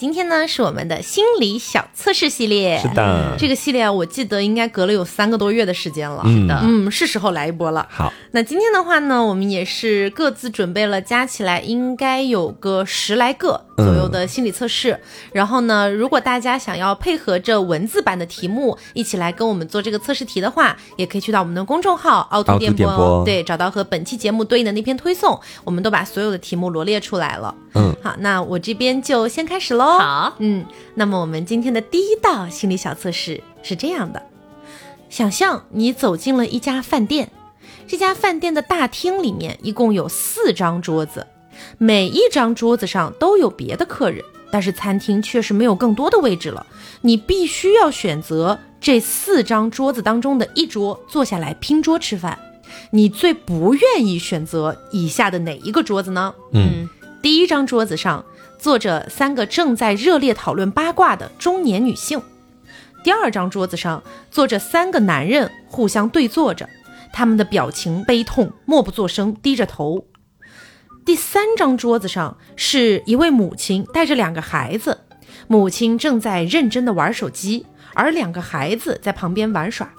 今天呢是我们的心理小测试系列，是的，这个系列我记得应该隔了有三个多月的时间了，嗯。的。嗯，是时候来一波了。好，那今天的话呢，我们也是各自准备了，加起来应该有个十来个左右的心理测试。然后呢，如果大家想要配合着文字版的题目一起来跟我们做这个测试题的话，也可以去到我们的公众号凹凸凹凸电波，电波。对，找到和本期节目对应的那篇推送，我们都把所有的题目罗列出来了。嗯，好，那我这边就先开始喽。好，嗯，那么我们今天的第一道心理小测试是这样的：想象你走进了一家饭店，这家饭店的大厅里面一共有四张桌子，每一张桌子上都有别的客人，但是餐厅确实没有更多的位置了，你必须要选择这四张桌子当中的一桌坐下来拼桌吃饭。你最不愿意选择以下的哪一个桌子呢？嗯。第一张桌子上坐着三个正在热烈讨论八卦的中年女性，第二张桌子上坐着三个男人互相对坐着，他们的表情悲痛，默不作声，低着头。第三张桌子上是一位母亲带着两个孩子，母亲正在认真的玩手机，而两个孩子在旁边玩耍。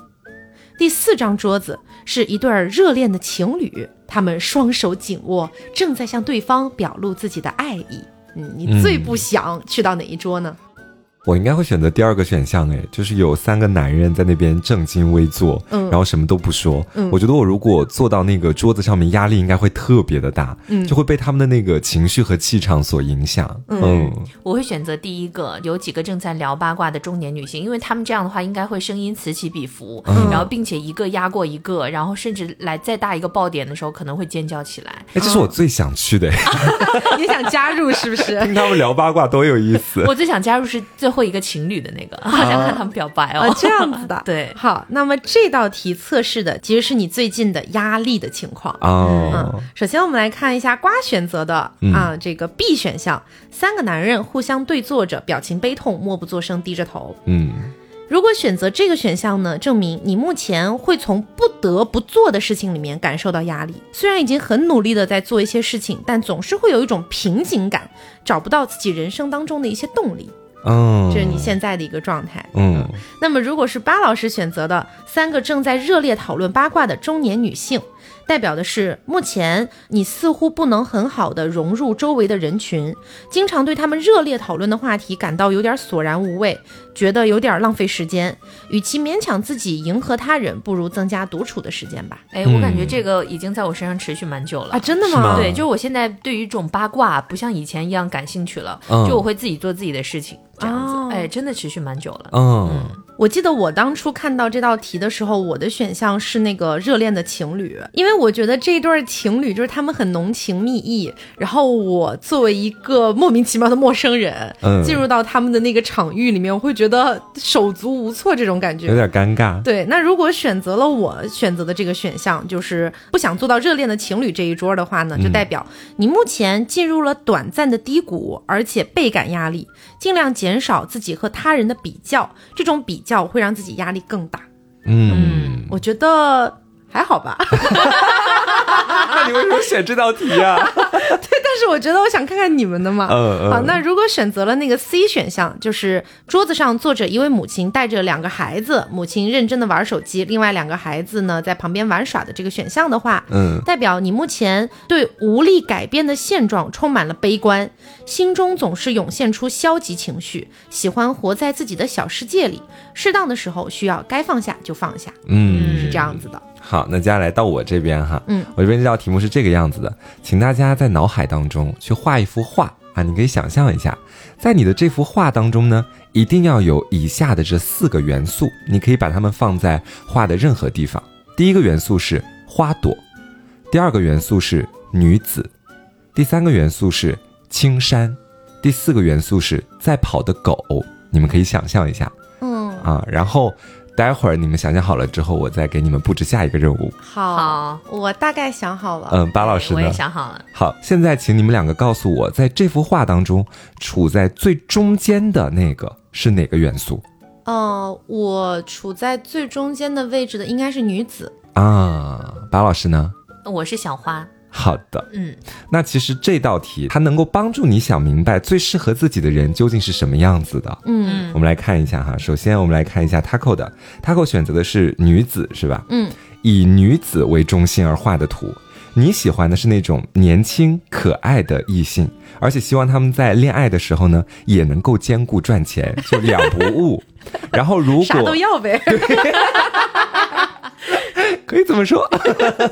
第四张桌子是一对儿热恋的情侣，他们双手紧握，正在向对方表露自己的爱意。嗯，你最不想去到哪一桌呢？我应该会选择第二个选项，哎，就是有三个男人在那边正襟危坐，嗯然后什么都不说。嗯我觉得我如果坐到那个桌子上面，压力应该会特别的大，嗯就会被他们的那个情绪和气场所影响。嗯我会选择第一个，有几个正在聊八卦的中年女性，因为她们这样的话应该会声音此起彼伏，嗯然后并且一个压过一个，然后甚至来再大一个爆点的时候可能会尖叫起来。哎，这是我最想去的，你想加入是不是？听 他们聊八卦多有意思。我最想加入是最后一个情侣的那个，好想看他们表白哦。啊，这样子的。对，好，那么这道题测试的其实是你最近的压力的情况。哦嗯，，首先我们来看一下瓜选择的嗯啊，这个 B 选项，三个男人互相对坐着，表情悲痛，默不作声，低着头。嗯如果选择这个选项呢，证明你目前会从不得不做的事情里面感受到压力。虽然已经很努力的在做一些事情，但总是会有一种瓶颈感，找不到自己人生当中的一些动力，嗯，这是你现在的一个状态。嗯那么，如果是巴老师选择的三个正在热烈讨论八卦的中年女性，代表的是目前你似乎不能很好的融入周围的人群，经常对他们热烈讨论的话题感到有点索然无味，觉得有点浪费时间。与其勉强自己迎合他人，不如增加独处的时间吧。哎，我感觉这个已经在我身上持续蛮久了。啊，真的吗吗？对，就是我现在对于这种八卦不像以前一样感兴趣了，嗯就我会自己做自己的事情，这样子，哦。哎，真的持续蛮久了。嗯我记得我当初看到这道题的时候，我的选项是那个热恋的情侣，因为我觉得这对情侣就是他们很浓情蜜意，然后我作为一个莫名其妙的陌生人，嗯进入到他们的那个场域里面，我会觉得手足无措这种感觉有。点尴尬。对，那如果选择了我选择的这个选项，就是不想做到热恋的情侣这一桌的话呢，就代表你目前进入了短暂的低谷，而且倍感压力，尽量减少自己和他人的比较，这种比较会让自己压力更大。嗯，我觉得还好吧，那你为什么选这道题呀？但 是我觉得我想看看你们的嘛。嗯嗯好，那如果选择了那个 C 选项，就是桌子上坐着一位母亲带着两个孩子，母亲认真的玩手机，另外两个孩子呢在旁边玩耍的这个选项的话，嗯代表你目前对无力改变的现状充满了悲观，心中总是涌现出消极情绪，喜欢活在自己的小世界里，适当的时候需要该放下就放下，嗯，是这样子的。好，那接下来到我这边哈，嗯，我这边这道题目是这个样子的，请大家在脑海当中去画一幅画啊，你可以想象一下，在你的这幅画当中呢，一定要有以下的这四个元素，你可以把它们放在画的任何地方。第一个元素是花朵，第二个元素是女子，第三个元素是青山，第四个元素是在跑的狗。你们可以想象一下嗯，啊，然后待会儿你们想想好了之后，我再给你们布置下一个任务。好，我大概想好了。嗯，巴老师呢我也？想好了，好，现在请你们两个告诉我，在这幅画当中，处在最中间的那个是哪个元素呃，我处在最中间的位置的应该是女子。啊？巴老师呢？我是小花。好的，嗯，那其实这道题它能够帮助你想明白最适合自己的人究竟是什么样子的。嗯我们来看一下哈，首先我们来看一下 Taco 的，Taco 选择的是女子是吧？嗯，以女子为中心而画的图。你喜欢的是那种年轻可爱的异性，而且希望他们在恋爱的时候呢，也能够兼顾赚钱，就两不误。然后如果啥都果要呗。可以这么说，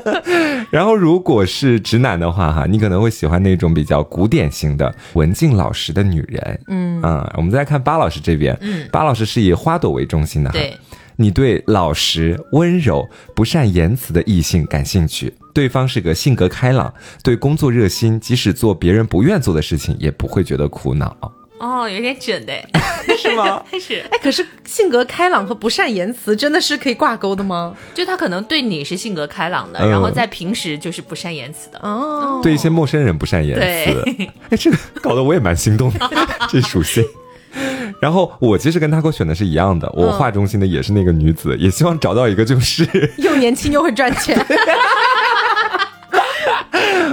然后如果是直男的话哈，你可能会喜欢那种比较古典型的文静老实的女人。嗯啊、我们再看巴老师这边，嗯巴老师是以花朵为中心的哈。对，你对老实、温柔、不善言辞的异性感兴趣，对方是个性格开朗、对工作热心，即使做别人不愿做的事情，也不会觉得苦恼，哦，有点准的，是吗？是，哎，可是性格开朗和不善言辞真的是可以挂钩的吗？就他可能对你是性格开朗的，嗯然后在平时就是不善言辞的。哦，对一些陌生人不善言辞对，哎，这个搞得我也蛮心动的，这属性。然后我其实跟他给我选的是一样的，我画中心的也是那个女子，也希望找到一个就是。又年轻又会赚钱。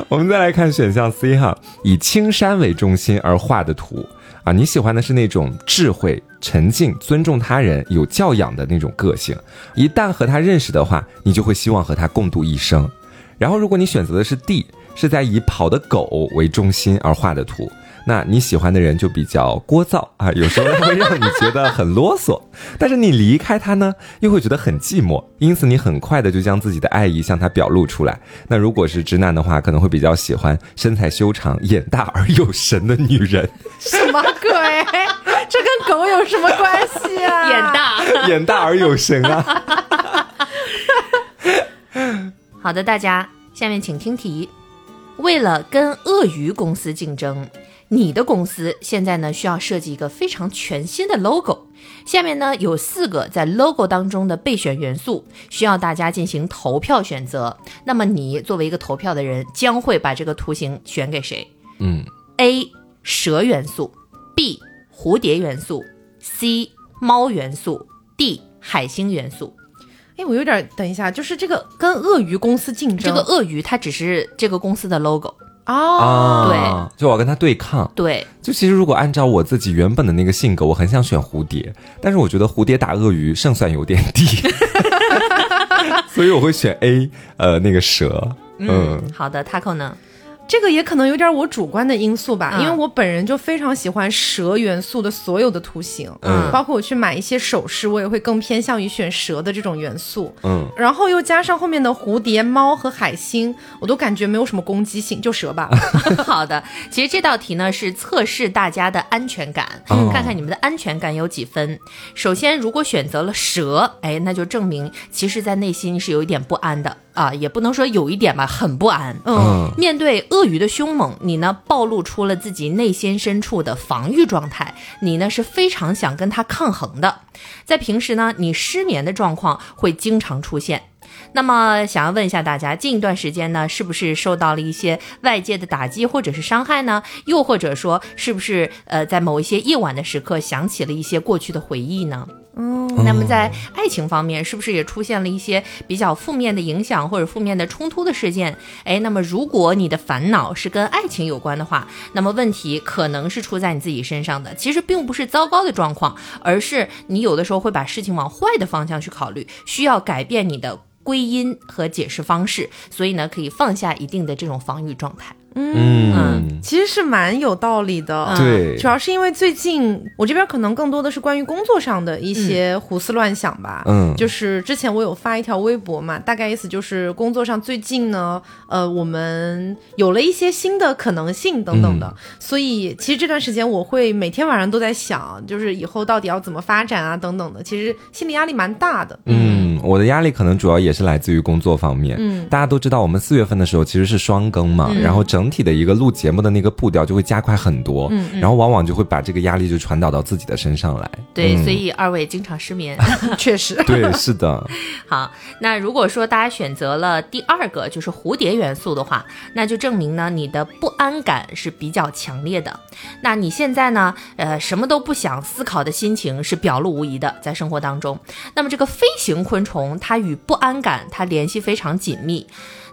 我们再来看选项 C 哈，以青山为中心而画的图啊，你喜欢的是那种智慧、沉静、尊重他人、有教养的那种个性。一旦和他认识的话，你就会希望和他共度一生。然后，如果你选择的是 D，是在以跑的狗为中心而画的图，那你喜欢的人就比较聒噪啊，有时候他会让你觉得很啰嗦，但是你离开他呢，又会觉得很寂寞，因此你很快的就将自己的爱意向他表露出来。那如果是直男的话，可能会比较喜欢身材修长、眼大而有神的女人，什么鬼？这跟狗有什么关系啊？眼。大。眼大而有神啊！好的，大家下面请听题。为了跟鳄鱼公司竞争，你的公司现在呢需要设计一个非常全新的 logo。下面呢有四个在 logo 当中的备选元素，需要大家进行投票选择。那么你作为一个投票的人，将会把这个图形选给谁嗯？A. 蛇元素，B. 蝴蝶元素，C. 猫元素，D. 海星元素。哎，我有点，等一下，就是这个跟鳄鱼公司竞争，这个鳄鱼它只是这个公司的 logo，哦，对，就我要跟他对抗。对，就其实如果按照我自己原本的那个性格，我很想选蝴蝶，但是我觉得蝴蝶打鳄鱼胜算有点低，所以我会选 A，呃，那个蛇。嗯，好的，Taco 呢？这个也可能有点我主观的因素吧，嗯因为我本人就非常喜欢蛇元素的所有的图形，嗯包括我去买一些首饰，我也会更偏向于选蛇的这种元素。嗯，然后又加上后面的蝴蝶、猫和海星，我都感觉没有什么攻击性，就蛇吧。好的，其实这道题呢是测试大家的安全感，嗯看看你们的安全感有几分。首先，如果选择了蛇，哎，那就证明其实在内心是有一点不安的啊，也不能说有一点吧，很不安。嗯，面对鳄鱼的凶猛，你呢暴露出了自己内心深处的防御状态，你呢是非常想跟它抗衡的。在平时呢，你失眠的状况会经常出现。那么，想要问一下大家，近一段时间呢，是不是受到了一些外界的打击或者是伤害呢？又或者说，是不是呃，在某一些夜晚的时刻想起了一些过去的回忆呢？嗯，那么在爱情方面，是不是也出现了一些比较负面的影响或者负面的冲突的事件？哎，那么如果你的烦恼是跟爱情有关的话，那么问题可能是出在你自己身上的。其实并不是糟糕的状况，而是你有的时候会把事情往坏的方向去考虑，需要改变你的归因和解释方式。所以呢，可以放下一定的这种防御状态。嗯，其实是蛮有道理的。嗯。对。主，要是因为最近我这边可能更多的是关于工作上的一些胡思乱想吧。嗯。就是之前我有发一条微博嘛，大概意思就是工作上最近呢，呃，我们有了一些新的可能性等等的，所以其实这段时间我会每天晚上都在想，就是以后到底要怎么发展啊等等的，其实心理压力蛮大的。嗯，我的压力可能主要也是来自于工作方面。嗯大家都知道，我们四月份的时候其实是双更嘛，然后整体的一个录节目的那个步调就会加快很多，嗯嗯然后往往就会把这个压力就传导到自己的身上来。对，嗯所以二位经常失眠。确实，对，是的，好，那如果说大家选择了第二个，就是蝴蝶元素的话，那就证明呢你的不安感是比较强烈的。那你现在呢，呃，什么都不想思考的心情是表露无遗的，在生活当中。那么这个飞行昆虫，它与不安感它联系非常紧密。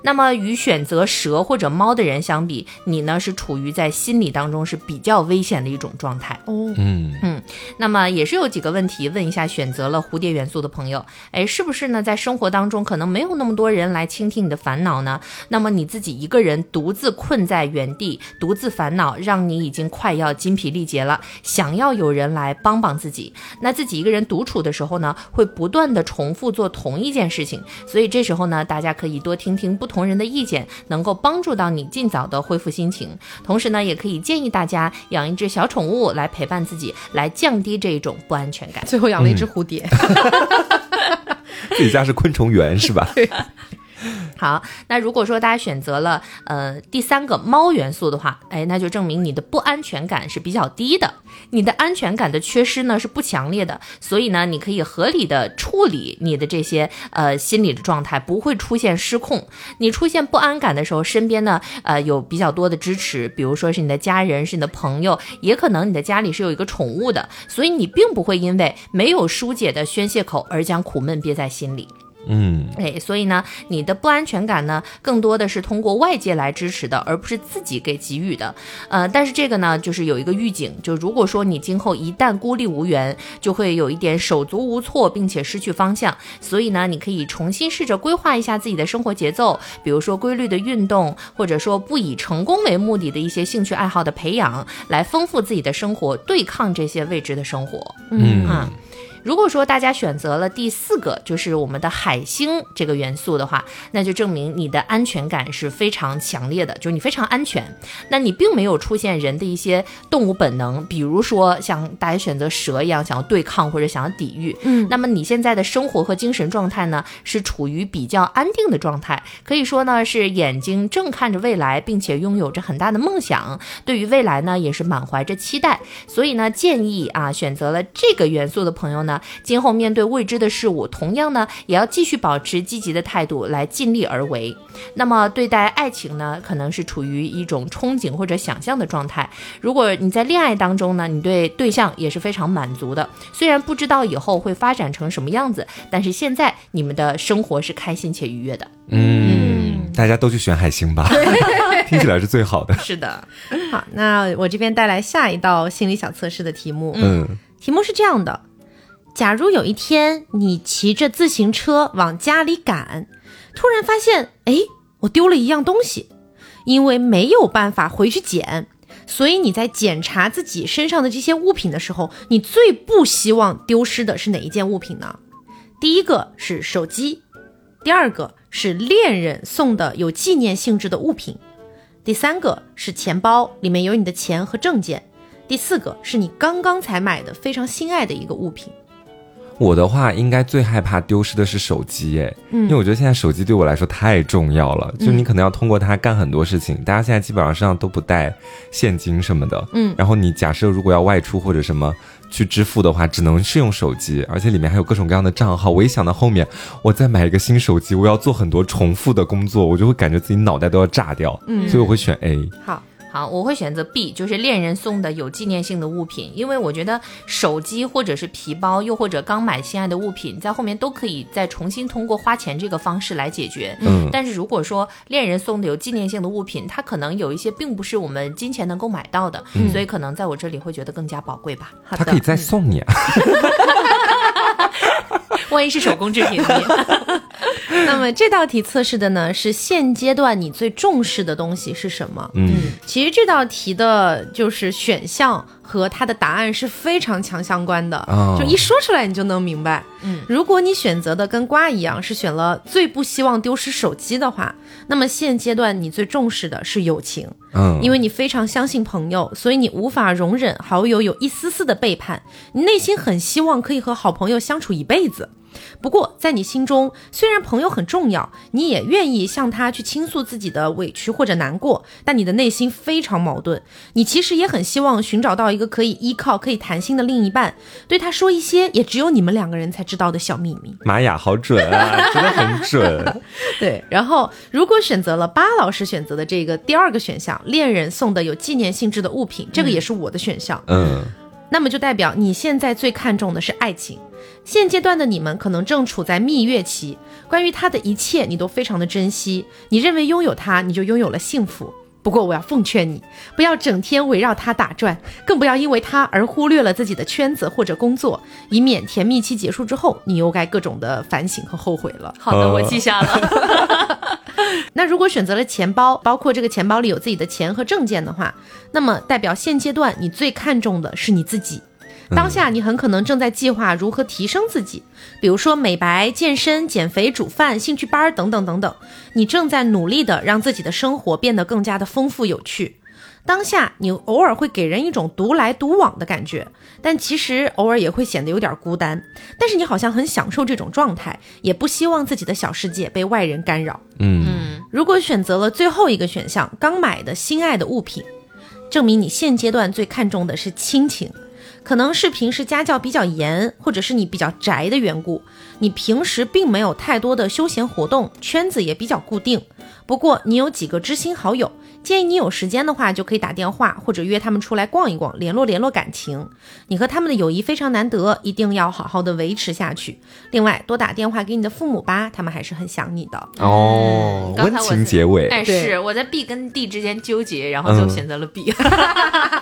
那么与选择蛇或者猫的人相比，你呢是处于在心理当中是比较危险的一种状态。哦，嗯嗯那么也是有几个问题问一下选择了蝴蝶元素的朋友，哎，是不是呢？在生活当中可能没有那么多人来倾听你的烦恼呢？那么你自己一个人独自困在原地，独自烦恼，让你已经快要精疲力竭了，想要有人来帮帮自己。那自己一个人独处的时候呢，会不断的重复做同一件事情，所以这时候呢，大家可以多听听不同人的意见，能够帮助到你尽早的恢复心情。同时呢，也可以建议大家养一只小宠物来陪伴自己，来降低这一种不安全感。最后养了一只蝴蝶。自己家是昆虫园是吧？好，那如果说大家选择了呃第三个猫元素的话，哎，那就证明你的不安全感是比较低的，你的安全感的缺失呢是不强烈的，所以呢，你可以合理的处理你的这些呃心理的状态，不会出现失控。你出现不安感的时候，身边呢呃有比较多的支持，比如说是你的家人，是你的朋友，也可能你的家里是有一个宠物的，所以你并不会因为没有疏解的宣泄口而将苦闷憋在心里。嗯哎，所以呢，你的不安全感呢，更多的是通过外界来支持的，而不是自己给给予的。呃，但是这个呢，就是有一个预警，就如果说你今后一旦孤立无援，就会有一点手足无措，并且失去方向。所以呢，你可以重新试着规划一下自己的生活节奏，比如说规律的运动，或者说不以成功为目的的一些兴趣爱好的培养，来丰富自己的生活，对抗这些未知的生活。嗯啊。如果说大家选择了第四个，就是我们的海星这个元素的话，那就证明你的安全感是非常强烈的，就是你非常安全。那你并没有出现人的一些动物本能，比如说像大家选择蛇一样想要对抗或者想要抵御。嗯那么你现在的生活和精神状态呢，是处于比较安定的状态，可以说呢是眼睛正看着未来，并且拥有着很大的梦想，对于未来呢也是满怀着期待。所以呢，建议啊选择了这个元素的朋友呢，今后面对未知的事物，同样呢也要继续保持积极的态度来尽力而为。那么对待爱情呢，可能是处于一种憧憬或者想象的状态。如果你在恋爱当中呢，你对对象也是非常满足的，虽然不知道以后会发展成什么样子，但是现在你们的生活是开心且愉悦的。嗯，大家都去选海星吧，听起来是最好的。是的，好，那我这边带来下一道心理小测试的题目。嗯题目是这样的：假如有一天你骑着自行车往家里赶，突然发现，哎，我丢了一样东西，因为没有办法回去捡，所以你在检查自己身上的这些物品的时候，你最不希望丢失的是哪一件物品呢？第一个是手机，第二个是恋人送的有纪念性质的物品，第三个是钱包，里面有你的钱和证件。第四个是你刚刚才买的非常心爱的一个物品，我的话应该最害怕丢失的是手机，哎，因为我觉得现在手机对我来说太重要了，就你可能要通过它干很多事情。大家现在基本上身上都不带现金什么的，嗯然后你假设如果要外出或者什么去支付的话，只能是用手机，而且里面还有各种各样的账号。我一想到后面我再买一个新手机，我要做很多重复的工作，我就会感觉自己脑袋都要炸掉，嗯所以我会选 A。好，好，我会选择 B，就是恋人送的有纪念性的物品，因为我觉得手机或者是皮包，又或者刚买心爱的物品，在后面都可以再重新通过花钱这个方式来解决。嗯。但是如果说恋人送的有纪念性的物品，它可能有一些并不是我们金钱能够买到的，所以可能在我这里会觉得更加宝贵吧。好他可以的，再送你啊，万一是手工制品呢？那么这道题测试的呢是现阶段你最重视的东西是什么？嗯其实这道题的就是选项和它的答案是非常强相关的，哦就一说出来你就能明白。嗯，如果你选择的跟瓜一样是选了最不希望丢失手机的话，那么现阶段你最重视的是友情，嗯，因为你非常相信朋友，所以你无法容忍好友有一丝丝的背叛，你内心很希望可以和好朋友相处一辈子。不过，在你心中，虽然朋友很重要，你也愿意向他去倾诉自己的委屈或者难过，但你的内心非常矛盾。你其实也很希望寻找到一个可以依靠、可以谈心的另一半，对他说一些也只有你们两个人才知道的小秘密。玛雅好准啊，真的很准。对，然后如果选择了巴老师选择的这个第二个选项，恋人送的有纪念性质的物品，这个也是我的选项。嗯那么就代表你现在最看重的是爱情。现阶段的你们可能正处在蜜月期，关于他的一切你都非常的珍惜，你认为拥有他你就拥有了幸福。不过我要奉劝你，不要整天围绕他打转，更不要因为他而忽略了自己的圈子或者工作，以免甜蜜期结束之后，你又该各种的反省和后悔了。好的，呃我记下了。那如果选择了钱包，包括这个钱包里有自己的钱和证件的话，那么代表现阶段你最看重的是你自己。当下你很可能正在计划如何提升自己，比如说美白、健身、减肥、煮饭、兴趣班儿等等等等。你正在努力的让自己的生活变得更加的丰富有趣。当下你偶尔会给人一种独来独往的感觉，但其实偶尔也会显得有点孤单。但是你好像很享受这种状态，也不希望自己的小世界被外人干扰。嗯，嗯，如果选择了最后一个选项，刚买的心爱的物品，证明你现阶段最看重的是亲情。可能是平时家教比较严，或者是你比较宅的缘故，你平时并没有太多的休闲活动，圈子也比较固定。不过你有几个知心好友，建议你有时间的话就可以打电话或者约他们出来逛一逛，联络联络感情。你和他们的友谊非常难得，一定要好好的维持下去。另外，多打电话给你的父母吧，他们还是很想你的。哦，温刚才我情结尾，哎，是我在 B 跟 D 之间纠结，然后就嗯选择了 B。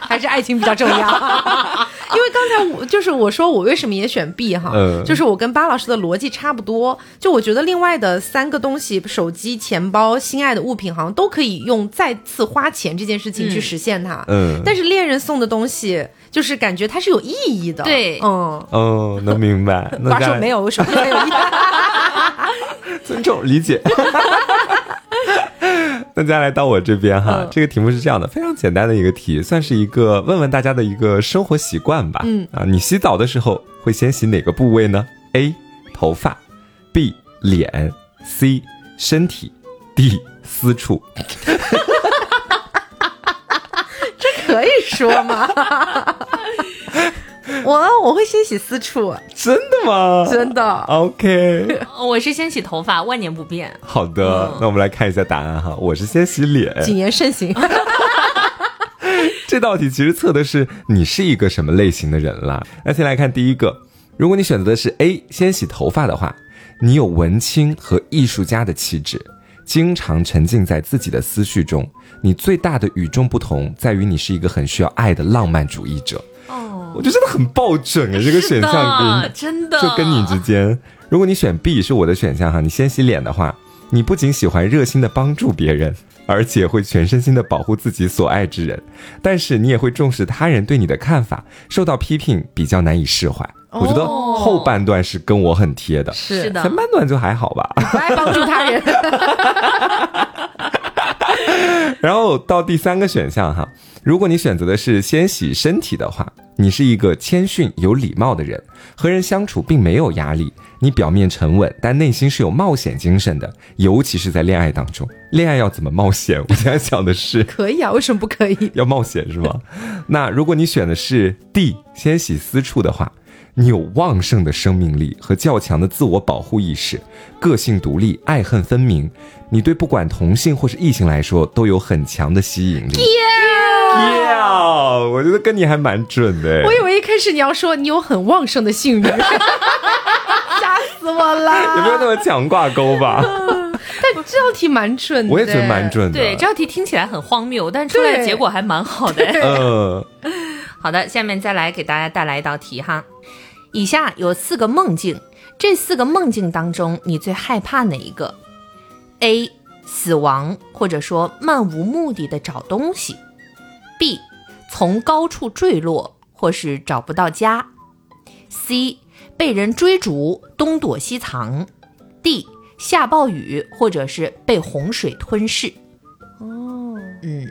还是爱情比较重要。因为刚才我就是我说我为什么也选 B 哈，嗯就是我跟巴老师的逻辑差不多。就我觉得另外的三个东西，手机、钱包、心爱的物品，好像都可以用再次花钱这件事情去实现它。嗯，但是恋人送的东西，就是感觉它是有意义的。对嗯。哦，能明白。没有，什么没有意义。尊重理解。那再来到我这边哈，嗯这个题目是这样的，非常简单的一个题，算是一个问问大家的一个生活习惯吧。嗯啊，你洗澡的时候会先洗哪个部位呢？A. 头发，B. 脸，C. 身体，D. 私处。可以说吗？我我会先洗私处，真的吗？真的。OK，我是先洗头发，万年不变。好的，嗯那我们来看一下答案哈。我是先洗脸，谨言慎行。这道题其实测的是你是一个什么类型的人啦。那先来看第一个，如果你选择的是 A 先洗头发的话，你有文青和艺术家的气质，经常沉浸在自己的思绪中。你最大的与众不同在于你是一个很需要爱的浪漫主义者。哦，我觉得真的很爆准啊，这个选项真的就跟你之间，如果你选 B 是我的选项哈，你先洗脸的话，你不仅喜欢热心的帮助别人，而且会全身心的保护自己所爱之人，但是你也会重视他人对你的看法，受到批评比较难以释怀。我觉得哦后半段是跟我很贴的，是的前半段就还好吧。不爱帮助他人。然后到第三个选项哈，如果你选择的是先洗身体的话，你是一个谦逊有礼貌的人，和人相处并没有压力。你表面沉稳，但内心是有冒险精神的，尤其是在恋爱当中。恋爱要怎么冒险？我现在想的是 可以啊，为什么不可以？要冒险是吗？那如果你选的是 D 先洗私处的话，你有旺盛的生命力和较强的自我保护意识，个性独立，爱恨分明。你对不管同性或是异性来说都有很强的吸引力。Yeah，我觉得跟你还蛮准的。我以为一开始你要说你有很旺盛的性欲，吓 死我了。也没有那么强挂钩吧？但这道题蛮准的，我也觉得蛮。准的。对，这道题听起来很荒谬，但出来的结果还蛮好的。嗯，好的，下面再来给大家带来一道题哈。以下有四个梦境，这四个梦境当中，你最害怕哪一个？A. 死亡，或者说漫无目的的找东西；B. 从高处坠落，或是找不到家；C. 被人追逐，东躲西藏；D. 下暴雨，或者是被洪水吞噬。哦，嗯，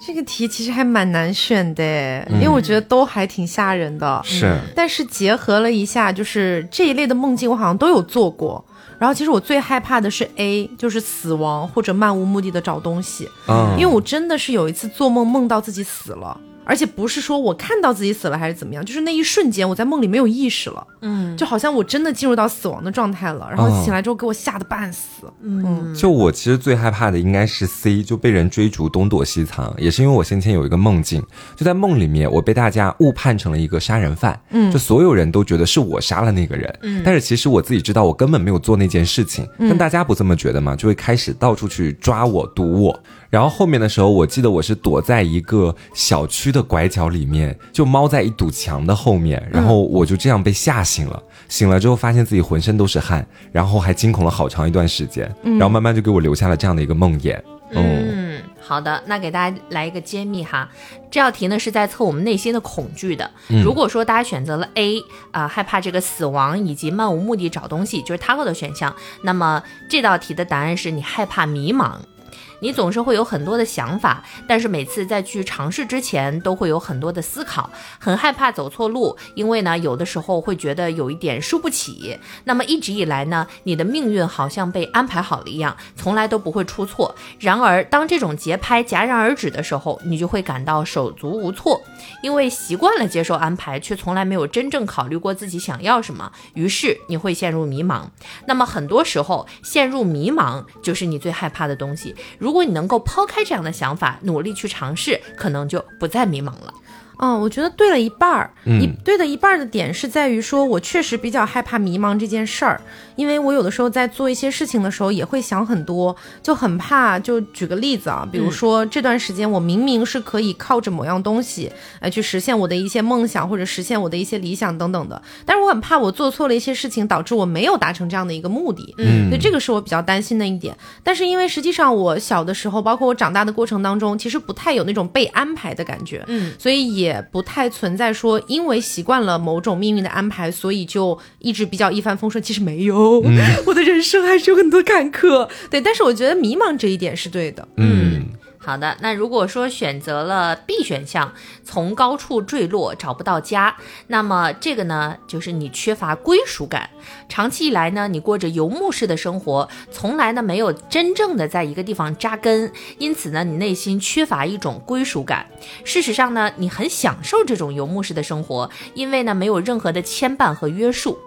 这个题其实还蛮难选的，因为我觉得都还挺吓人的。是但是结合了一下，就是这一类的梦境，我好像都有做过。然后其实我最害怕的是 A，就是死亡或者漫无目的的找东西，嗯，因为我真的是有一次做梦梦到自己死了。而且不是说我看到自己死了还是怎么样，就是那一瞬间我在梦里没有意识了，嗯。就好像我真的进入到死亡的状态了，然后哦醒来之后给我吓得半死。嗯。就我其实最害怕的应该是 C，就被人追逐东躲西藏，也是因为我先前有一个梦境，就在梦里面我被大家误判成了一个杀人犯，嗯，就所有人都觉得是我杀了那个人，嗯，但是其实我自己知道我根本没有做那件事情，但大家不这么觉得嘛，就会开始到处去抓我、堵我。然后后面的时候，我记得我是躲在一个小区的拐角里面，就猫在一堵墙的后面，然后我就这样被吓醒了。醒了之后，发现自己浑身都是汗，然后还惊恐了好长一段时间，然后慢慢就给我留下了这样的一个梦魇。嗯，嗯，好的，那给大家来一个揭秘哈。这道题呢是在测我们内心的恐惧的。如果说大家选择了 A 啊、害怕这个死亡以及漫无目的找东西，就是 Taco 的选项，那么这道题的答案是你害怕迷茫。你总是会有很多的想法，但是每次在去尝试之前，都会有很多的思考，很害怕走错路，因为呢，有的时候会觉得有一点输不起。那么一直以来呢，你的命运好像被安排好了一样，从来都不会出错。然而，当这种节拍戛然而止的时候，你就会感到手足无措，因为习惯了接受安排，却从来没有真正考虑过自己想要什么，于是你会陷入迷茫。那么很多时候，陷入迷茫就是你最害怕的东西。如果你能够抛开这样的想法，努力去尝试，可能就不再迷茫了。嗯，我觉得对了一半儿，嗯。一对的一半儿的点是在于说，我确实比较害怕迷茫这件事儿，因为我有的时候在做一些事情的时候也会想很多，就很怕。就举个例子啊，比如说这段时间我明明是可以靠着某样东西来去实现我的一些梦想或者实现我的一些理想等等的，但是我很怕我做错了一些事情，导致我没有达成这样的一个目的。嗯所以这个是我比较担心的一点。但是因为实际上我小的时候，包括我长大的过程当中，其实不太有那种被安排的感觉。嗯，所以也不太存在说因为习惯了某种命运的安排，所以就一直比较一帆风顺。其实没有，我的人生还是有很多坎坷。对，但是我觉得迷茫这一点是对的。嗯，好的，那如果说选择了 B 选项，从高处坠落找不到家，那么这个呢，就是你缺乏归属感。长期以来呢，你过着游牧式的生活，从来呢没有真正的在一个地方扎根，因此呢，你内心缺乏一种归属感。事实上呢，你很享受这种游牧式的生活，因为呢没有任何的牵绊和约束。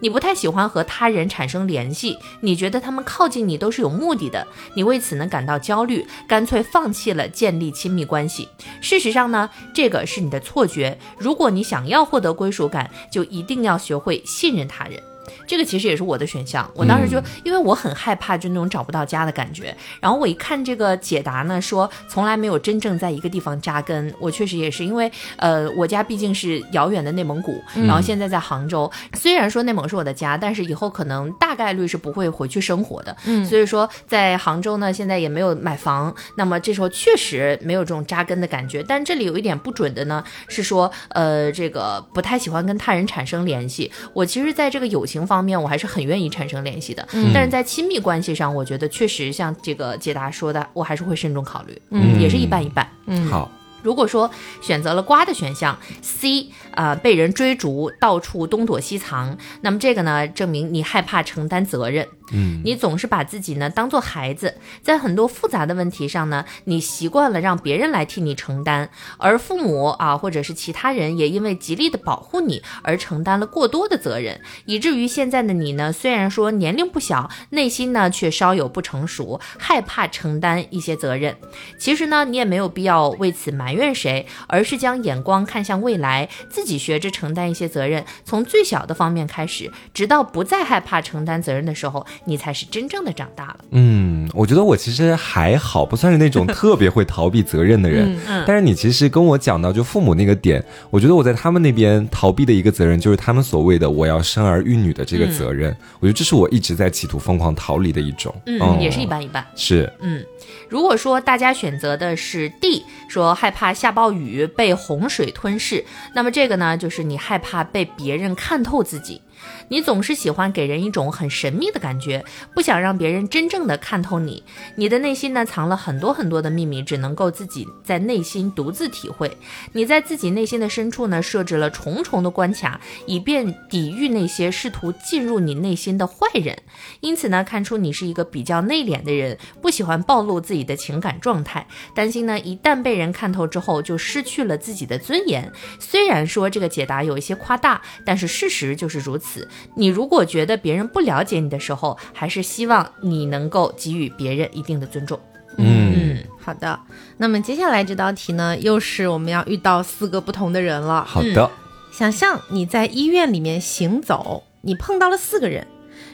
你不太喜欢和他人产生联系，你觉得他们靠近你都是有目的的，你为此呢感到焦虑，干脆放放弃了建立亲密关系。事实上呢，这个是你的错觉。如果你想要获得归属感，就一定要学会信任他人。这个其实也是我的选项。我当时就、因为我很害怕就那种找不到家的感觉，然后我一看这个解答呢，说从来没有真正在一个地方扎根。我确实也是因为呃，我家毕竟是遥远的内蒙古，然后现在在杭州。虽然说内蒙是我的家，但是以后可能大概率是不会回去生活的。嗯所以说在杭州呢，现在也没有买房，那么这时候确实没有这种扎根的感觉。但这里有一点不准的呢，是说呃，这个不太喜欢跟他人产生联系。我其实在这个友情方面，我还是很愿意产生联系的。但是在亲密关系上，我觉得确实像这个解答说的，我还是会慎重考虑。嗯也是一半一半。嗯，好，如果说选择了瓜的选项 C，啊、被人追逐，到处东躲西藏，那么这个呢，证明你害怕承担责任。嗯，你总是把自己呢当做孩子，在很多复杂的问题上呢，你习惯了让别人来替你承担，而父母啊或者是其他人也因为极力的保护你而承担了过多的责任，以至于现在的你呢，虽然说年龄不小，内心呢却稍有不成熟，害怕承担一些责任。其实呢，你也没有必要为此埋怨谁，而是将眼光看向未来，自己学着承担一些责任，从最小的方面开始，直到不再害怕承担责任的时候，你才是真正的长大了。嗯，我觉得我其实还好，不算是那种特别会逃避责任的人。嗯但是你其实跟我讲到就父母那个点，我觉得我在他们那边逃避的一个责任，就是他们所谓的我要生儿育女的这个责任。我觉得这是我一直在企图疯狂逃离的一种。嗯，哦也是一般一般。是，嗯，如果说大家选择的是 D，说害怕下暴雨被洪水吞噬，那么这个个呢，就是你害怕被别人看透自己。你总是喜欢给人一种很神秘的感觉，不想让别人真正的看透你。你的内心呢，藏了很多很多的秘密，只能够自己在内心独自体会。你在自己内心的深处呢，设置了重重的关卡，以便抵御那些试图进入你内心的坏人。因此呢，看出你是一个比较内敛的人，不喜欢暴露自己的情感状态，担心呢一旦被人看透之后，就失去了自己的尊严。虽然说这个解答有一些夸大，但是事实就是如此。你如果觉得别人不了解你的时候，还是希望你能够给予别人一定的尊重。嗯，好的，那么接下来这道题呢，又是我们要遇到四个不同的人了。好的，想象你在医院里面行走，你碰到了四个人，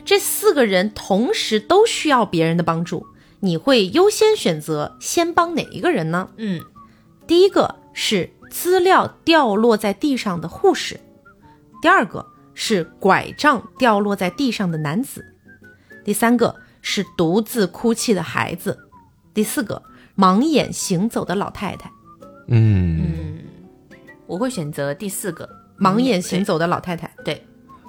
这四个人同时都需要别人的帮助，你会优先选择先帮哪一个人呢？嗯，第一个是资料掉落在地上的护士，第二个是拐杖掉落在地上的男子，第三个是独自哭泣的孩子，第四个盲眼行走的老太太。嗯，我会选择第四个盲眼行走的老太太，对，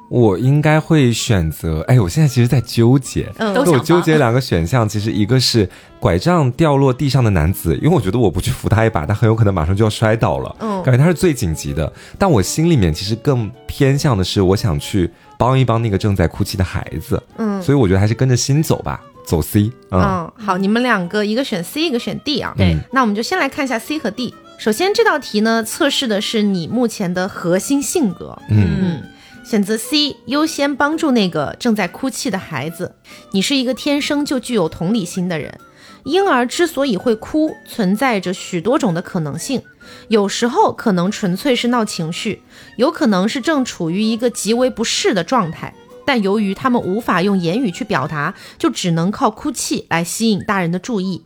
我应该会选择，哎，我现在其实在纠结，嗯我都纠结两个选项，其实一个是拐杖掉落地上的男子，因为我觉得我不去扶他一把，他很有可能马上就要摔倒了，嗯。感觉他是最紧急的。但我心里面其实更偏向的是，我想去帮一帮那个正在哭泣的孩子，嗯。所以我觉得还是跟着心走吧，走 C，嗯，嗯，好，你们两个一个选 C，一个选 D 啊。对那我们就先来看一下 C 和 D。首先这道题呢，测试的是你目前的核心性格。嗯。嗯，选择 C，优先帮助那个正在哭泣的孩子。你是一个天生就具有同理心的人。婴儿之所以会哭，存在着许多种的可能性。有时候可能纯粹是闹情绪，有可能是正处于一个极为不适的状态。但由于他们无法用言语去表达，就只能靠哭泣来吸引大人的注意。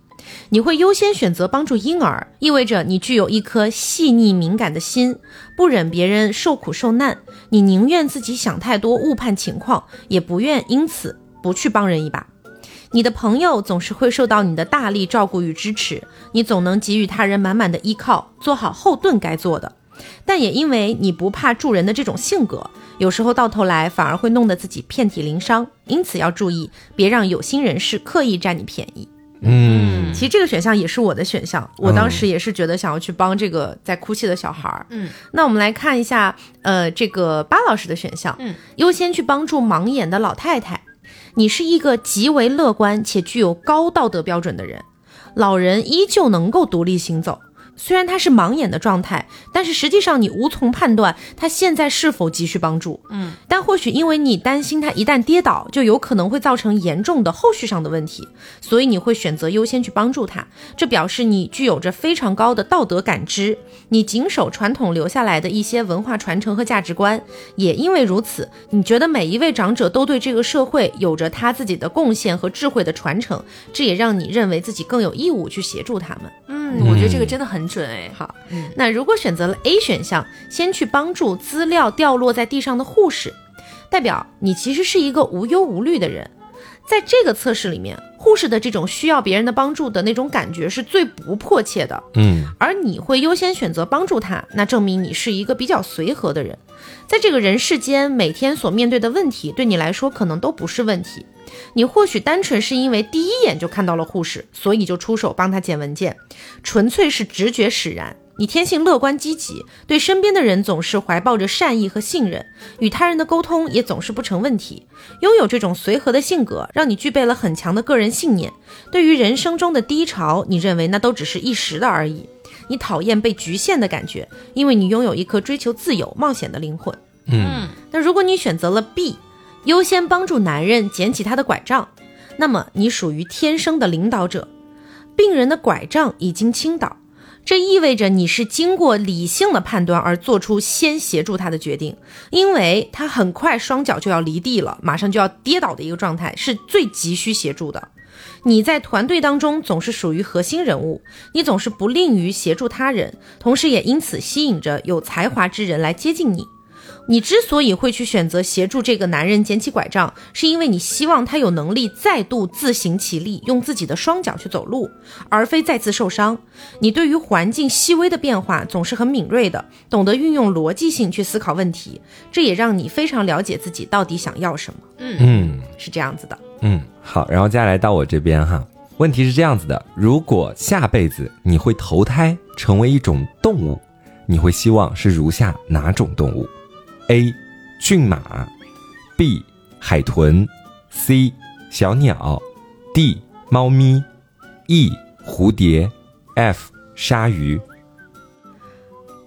你会优先选择帮助婴儿，意味着你具有一颗细腻敏感的心，不忍别人受苦受难。你宁愿自己想太多，误判情况，也不愿因此不去帮人一把。你的朋友总是会受到你的大力照顾与支持，你总能给予他人满满的依靠，做好后盾该做的。但也因为你不怕助人的这种性格，有时候到头来反而会弄得自己遍体鳞伤。因此要注意，别让有心人士刻意占你便宜。嗯其实这个选项也是我的选项，我当时也是觉得想要去帮这个在哭泣的小孩儿。嗯，那我们来看一下，呃，这个巴老师的选项，嗯，优先去帮助盲眼的老太太。你是一个极为乐观且具有高道德标准的人，老人依旧能够独立行走。虽然他是盲眼的状态，但是实际上你无从判断他现在是否急需帮助。嗯，但或许因为你担心他一旦跌倒，就有可能会造成严重的后续上的问题，所以你会选择优先去帮助他。这表示你具有着非常高的道德感知，你谨守传统留下来的一些文化传承和价值观。也因为如此，你觉得每一位长者都对这个社会有着他自己的贡献和智慧的传承，这也让你认为自己更有义务去协助他们。嗯，我觉得这个真的很准哎。好，那如果选择了 A 选项，先去帮助资料掉落在地上的护士，代表你其实是一个无忧无虑的人。在这个测试里面，护士的这种需要别人的帮助的那种感觉是最不迫切的，嗯而你会优先选择帮助他，那证明你是一个比较随和的人。在这个人世间，每天所面对的问题，对你来说可能都不是问题。你或许单纯是因为第一眼就看到了护士，所以就出手帮他捡文件，纯粹是直觉使然。你天性乐观积极，对身边的人总是怀抱着善意和信任，与他人的沟通也总是不成问题。拥有这种随和的性格，让你具备了很强的个人信念。对于人生中的低潮，你认为那都只是一时的而已。你讨厌被局限的感觉，因为你拥有一颗追求自由、冒险的灵魂。嗯那如果你选择了 B，优先帮助男人捡起他的拐杖，那么你属于天生的领导者。病人的拐杖已经倾倒，这意味着你是经过理性的判断而做出先协助他的决定，因为他很快双脚就要离地了，马上就要跌倒的一个状态，是最急需协助的。你在团队当中总是属于核心人物，你总是不吝于协助他人，同时也因此吸引着有才华之人来接近你。你之所以会去选择协助这个男人捡起拐杖，是因为你希望他有能力再度自行其力，用自己的双脚去走路，而非再次受伤。你对于环境细微的变化总是很敏锐的，懂得运用逻辑性去思考问题，这也让你非常了解自己到底想要什么，嗯是这样子的。嗯，好，然后接下来到我这边哈。问题是这样子的：如果下辈子你会投胎成为一种动物，你会希望是如下哪种动物？A. 骏马，B. 海豚，C. 小鸟，D. 猫咪，E. 蝴蝶，F. 鲨鱼。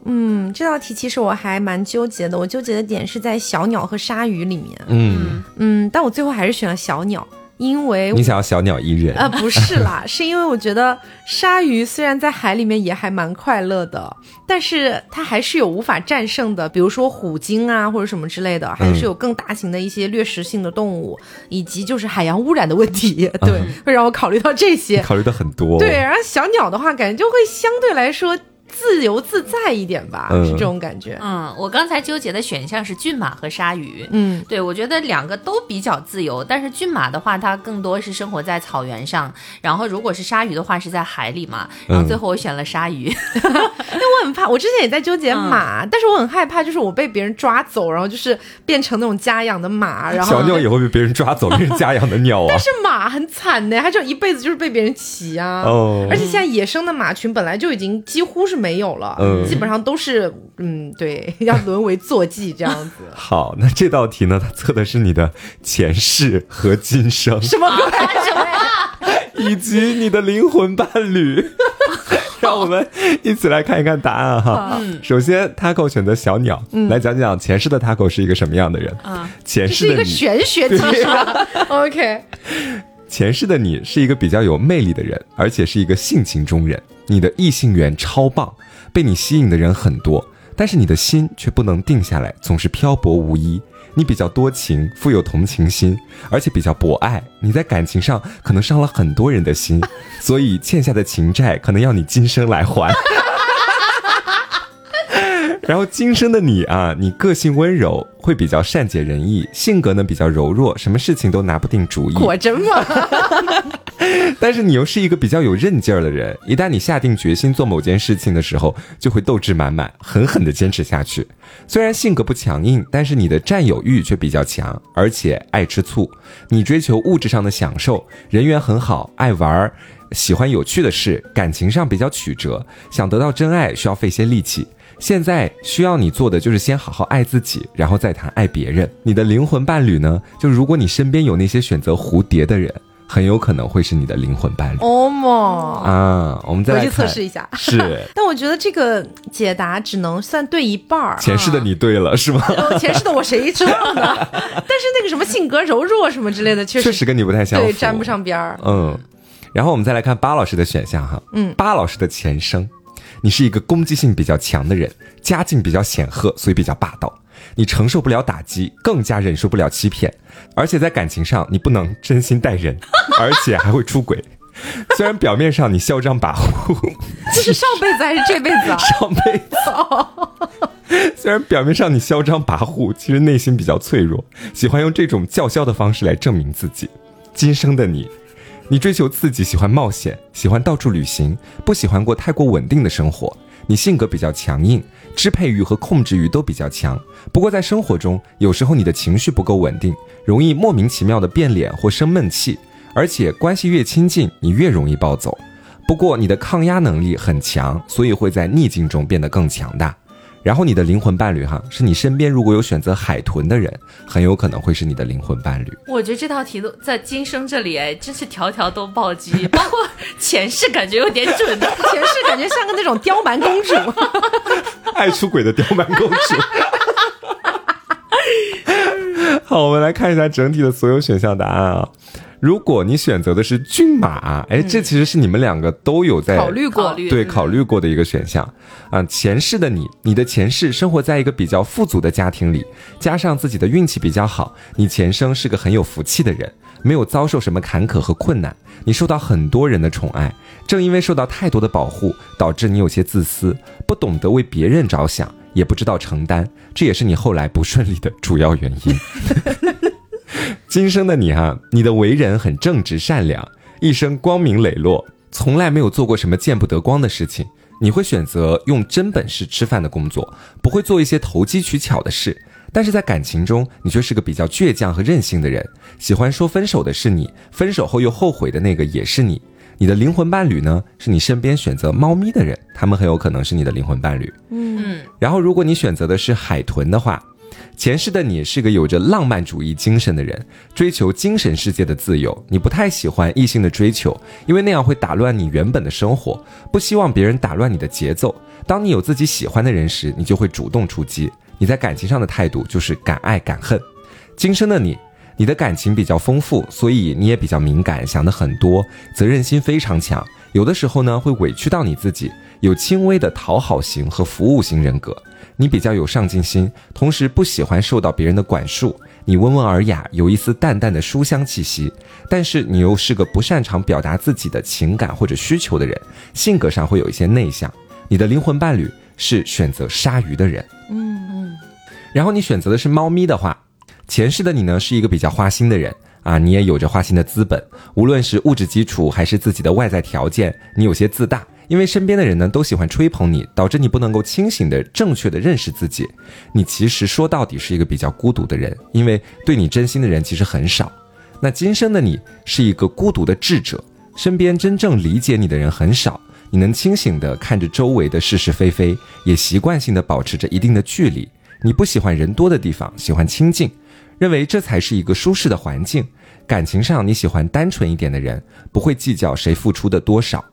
嗯，这道题其实我还蛮纠结的，我纠结的点是在小鸟和鲨鱼里面。嗯，嗯，但我最后还是选了小鸟，因为你想要小鸟依人？啊，不是啦，是因为我觉得鲨鱼虽然在海里面也还蛮快乐的，但是它还是有无法战胜的，比如说虎鲸啊或者什么之类的，还是有更大型的一些掠食性的动物，以及就是海洋污染的问题，对，会让我考虑到这些。考虑的很多。对，然后小鸟的话，感觉就会相对来说自由自在一点吧，嗯是这种感觉。嗯，我刚才纠结的选项是骏马和鲨鱼。嗯，对，我觉得两个都比较自由，但是骏马的话，它更多是生活在草原上，然后如果是鲨鱼的话，是在海里嘛。然后嗯最后我选了鲨鱼。因为我很怕，我之前也在纠结马，但是我很害怕，就是我被别人抓走，然后就是变成那种家养的马，然后小鸟也会被别人抓走，变成家养的鸟啊 但。是马很惨呢，它就一辈子就是被别人骑啊。哦而且现在野生的马群本来就已经几乎是没有了，嗯基本上都是嗯，对，要沦为坐骑这样子。好，那这道题呢，它测的是你的前世和今生，什么鬼？什么？以及你的灵魂伴侣。让我们一起来看一看答案哈。首先，Taco 选择小鸟，来讲讲前世的 Taco 是一个什么样的人。嗯是一个前世的你，玄学题是吧？OK，前世的你是一个比较有魅力的人，而且是一个性情中人。你的异性缘超棒，被你吸引的人很多，但是你的心却不能定下来，总是漂泊无依。你比较多情，富有同情心，而且比较博爱。你在感情上可能伤了很多人的心，所以欠下的情债可能要你今生来还。然后今生的你啊，你个性温柔，会比较善解人意，性格呢比较柔弱，什么事情都拿不定主意。果真吗？但是你又是一个比较有韧劲儿的人，一旦你下定决心做某件事情的时候，就会斗志满满，狠狠地坚持下去。虽然性格不强硬，但是你的占有欲却比较强，而且爱吃醋。你追求物质上的享受，人缘很好，爱玩儿，喜欢有趣的事，感情上比较曲折，想得到真爱需要费些力气。现在需要你做的就是先好好爱自己，然后再谈爱别人。你的灵魂伴侣呢？就如果你身边有那些选择蝴蝶的人，很有可能会是你的灵魂伴侣。哦莫，啊，我们再回去来测试一下。是 但我觉得这个解答只能算对一半儿。前世的你对了，是吗？呃前世的我谁知道呢？但是那个什么性格柔弱什么之类的，确实确实跟你不太相符，对沾不。上边儿。嗯，然后我们再来看巴老师的选项哈，嗯巴老师的前生，你是一个攻击性比较强的人，家境比较显赫，所以比较霸道。你承受不了打击，更加忍受不了欺骗，而且在感情上你不能真心待人，而且还会出轨。虽然表面上你嚣张跋扈，这是上辈子还是这辈子啊？上辈子。虽然表面上你嚣张跋扈，其实内心比较脆弱，喜欢用这种叫嚣的方式来证明自己。今生的你，你追求刺激，喜欢冒险，喜欢到处旅行，不喜欢过太过稳定的生活。你性格比较强硬，支配欲和控制欲都比较强。不过在生活中，有时候你的情绪不够稳定，容易莫名其妙的变脸或生闷气，而且关系越亲近，你越容易暴走。不过你的抗压能力很强，所以会在逆境中变得更强大。然后你的灵魂伴侣哈，是你身边如果有选择海豚的人，很有可能会是你的灵魂伴侣。我觉得这道题都在今生这里，哎，真是条条都暴击，包括前世感觉有点准的。前世感觉像个那种刁蛮公主。爱出轨的刁蛮公主。好，我们来看一下整体的所有选项答案啊。如果你选择的是骏马，哎，这其实是你们两个都有在考虑过考虑对考虑过的一个选项啊。前世的你，你的前世生活在一个比较富足的家庭里，加上自己的运气比较好，你前生是个很有福气的人，没有遭受什么坎坷和困难，你受到很多人的宠爱。正因为受到太多的保护，导致你有些自私，不懂得为别人着想，也不知道承担，这也是你后来不顺利的主要原因。今生的你哈、你的为人很正直善良，一生光明磊落，从来没有做过什么见不得光的事情。你会选择用真本事吃饭的工作，不会做一些投机取巧的事。但是在感情中，你却是个比较倔强和任性的人，喜欢说分手的是你，分手后又后悔的那个也是你。你的灵魂伴侣呢，是你身边选择猫咪的人，他们很有可能是你的灵魂伴侣。嗯然后，如果你选择的是海豚的话，前世的你是个有着浪漫主义精神的人，追求精神世界的自由。你不太喜欢异性的追求，因为那样会打乱你原本的生活，不希望别人打乱你的节奏。当你有自己喜欢的人时，你就会主动出击。你在感情上的态度就是敢爱敢恨。今生的你，你的感情比较丰富，所以你也比较敏感，想的很多，责任心非常强。有的时候呢，会委屈到你自己，有轻微的讨好型和服务型人格。你比较有上进心，同时不喜欢受到别人的管束。你温文尔雅，有一丝淡淡的书香气息，但是你又是个不擅长表达自己的情感或者需求的人，性格上会有一些内向。你的灵魂伴侣是选择鲨鱼的人。嗯嗯然后你选择的是猫咪的话，前世的你呢是一个比较花心的人啊，你也有着花心的资本，无论是物质基础还是自己的外在条件，你有些自大，因为身边的人呢都喜欢吹捧你，导致你不能够清醒的、正确的认识自己。你其实说到底是一个比较孤独的人，因为对你真心的人其实很少。那今生的你是一个孤独的智者，身边真正理解你的人很少。你能清醒地看着周围的是是非非，也习惯性地保持着一定的距离。你不喜欢人多的地方，喜欢清静，认为这才是一个舒适的环境。感情上，你喜欢单纯一点的人，不会计较谁付出的多少。